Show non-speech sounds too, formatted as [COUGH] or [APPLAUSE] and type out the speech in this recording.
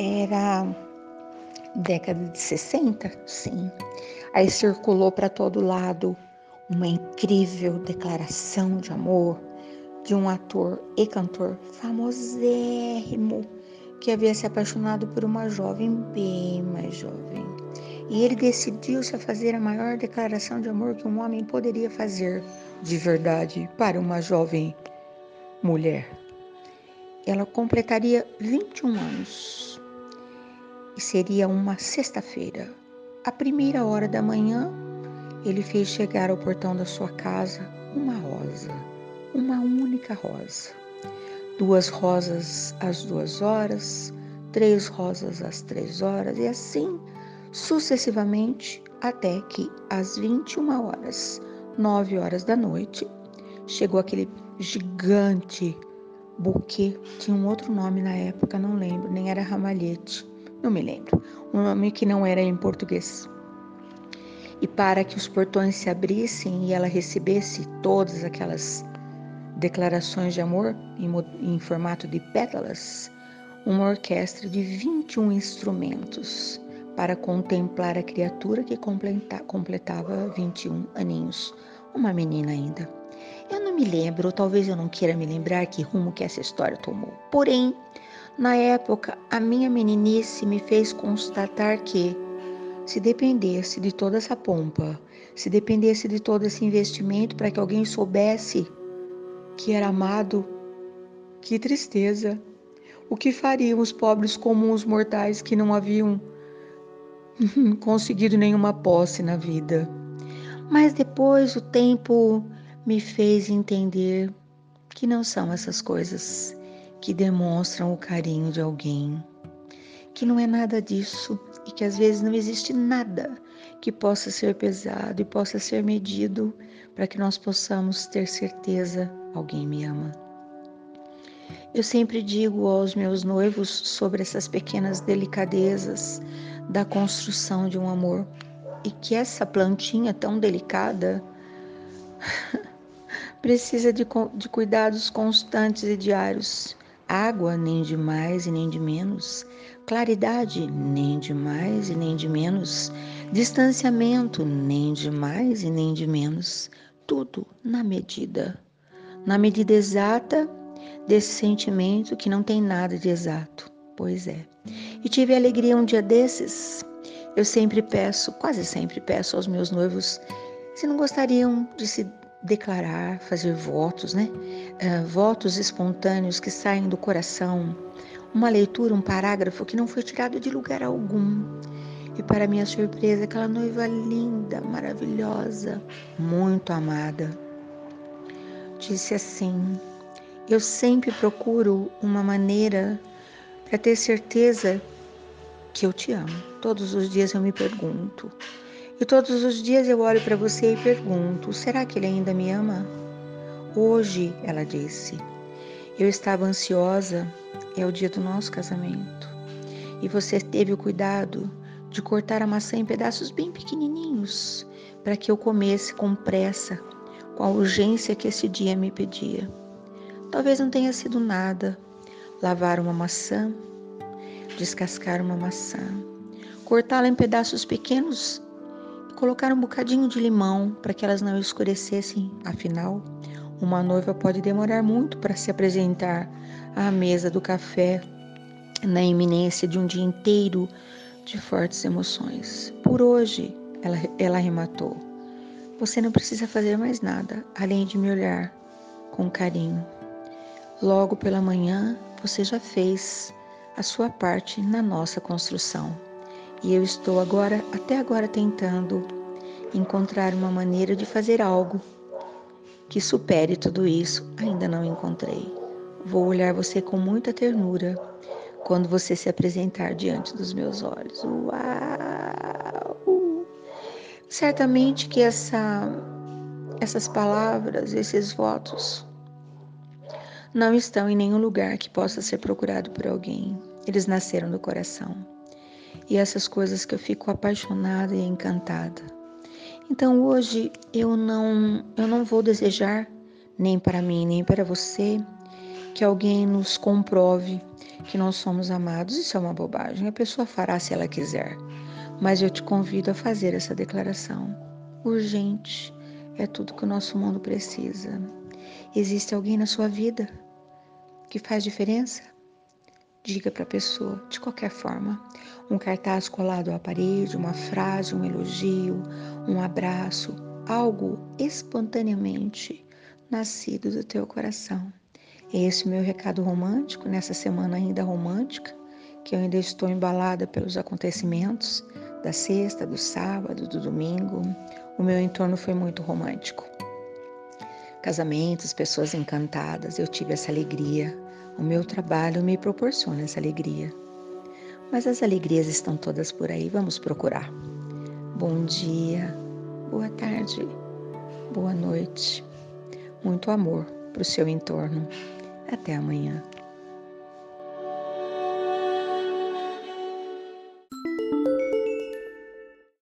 Era década de 60, sim. Aí circulou para todo lado uma incrível declaração de amor de um ator e cantor famosérrimo que havia se apaixonado por uma jovem bem mais jovem. E ele decidiu-se a fazer a maior declaração de amor que um homem poderia fazer de verdade para uma jovem mulher. Ela completaria 21 anos e seria uma sexta-feira. À primeira hora da manhã, ele fez chegar ao portão da sua casa uma rosa, uma única rosa. Duas rosas às duas horas, três rosas às três horas, e assim sucessivamente até que às 21 horas, 9 horas da noite, chegou aquele gigante buquê, tinha um outro nome na época, não lembro, nem era ramalhete, não me lembro, um nome que não era em português. E para que os portões se abrissem e ela recebesse todas aquelas declarações de amor em, em formato de pétalas, uma orquestra de 21 instrumentos para contemplar a criatura que completava 21 aninhos, uma menina ainda. Eu não me lembro, ou talvez eu não queira me lembrar que rumo que essa história tomou. Porém, na época, a minha meninice me fez constatar que, se dependesse de toda essa pompa, se dependesse de todo esse investimento para que alguém soubesse que era amado, que tristeza! O que fariam os pobres comuns mortais que não haviam [LAUGHS] conseguido nenhuma posse na vida. Mas depois o tempo me fez entender que não são essas coisas que demonstram o carinho de alguém, que não é nada disso e que às vezes não existe nada que possa ser pesado e possa ser medido para que nós possamos ter certeza alguém me ama. Eu sempre digo aos meus noivos sobre essas pequenas delicadezas da construção de um amor e que essa plantinha tão delicada [LAUGHS] precisa de, de cuidados constantes e diários. Água, nem de mais e nem de menos. Claridade, nem de mais e nem de menos. Distanciamento, nem de mais e nem de menos. Tudo na medida. Na medida exata desse sentimento que não tem nada de exato. Pois é. E tive alegria um dia desses. Eu sempre peço, quase sempre peço aos meus noivos se não gostariam de se declarar, fazer votos, né? Uh, votos espontâneos que saem do coração, uma leitura, um parágrafo que não foi tirado de lugar algum. E para minha surpresa, aquela noiva linda, maravilhosa, muito amada, disse assim: Eu sempre procuro uma maneira para ter certeza que eu te amo. Todos os dias eu me pergunto. E todos os dias eu olho para você e pergunto: será que ele ainda me ama? Hoje, ela disse, eu estava ansiosa, é o dia do nosso casamento. E você teve o cuidado de cortar a maçã em pedaços bem pequenininhos para que eu comesse com pressa, com a urgência que esse dia me pedia. Talvez não tenha sido nada, lavar uma maçã, descascar uma maçã, cortá-la em pedaços pequenos e colocar um bocadinho de limão para que elas não escurecessem. Afinal, uma noiva pode demorar muito para se apresentar à mesa do café na iminência de um dia inteiro de fortes emoções. Por hoje, ela, ela arrematou. Você não precisa fazer mais nada além de me olhar com carinho. Logo pela manhã, você já fez a sua parte na nossa construção. E eu estou agora, até agora, tentando encontrar uma maneira de fazer algo que supere tudo isso. Ainda não encontrei. Vou olhar você com muita ternura quando você se apresentar diante dos meus olhos. Uau! Certamente que essa, essas palavras, esses votos, não estão em nenhum lugar que possa ser procurado por alguém. Eles nasceram do coração. E essas coisas que eu fico apaixonada e encantada. Então hoje eu não eu não vou desejar nem para mim nem para você que alguém nos comprove que nós somos amados. Isso é uma bobagem. A pessoa fará se ela quiser. Mas eu te convido a fazer essa declaração. Urgente é tudo que o nosso mundo precisa. Existe alguém na sua vida que faz diferença? Diga para a pessoa, de qualquer forma, um cartaz colado à parede, uma frase, um elogio, um abraço, algo espontaneamente nascido do teu coração. É esse o meu recado romântico nessa semana ainda romântica, que eu ainda estou embalada pelos acontecimentos da sexta, do sábado, do domingo. O meu entorno foi muito romântico. Casamentos, pessoas encantadas, eu tive essa alegria o meu trabalho me proporciona essa alegria. Mas as alegrias estão todas por aí, vamos procurar. Bom dia, boa tarde, boa noite. Muito amor para o seu entorno. Até amanhã.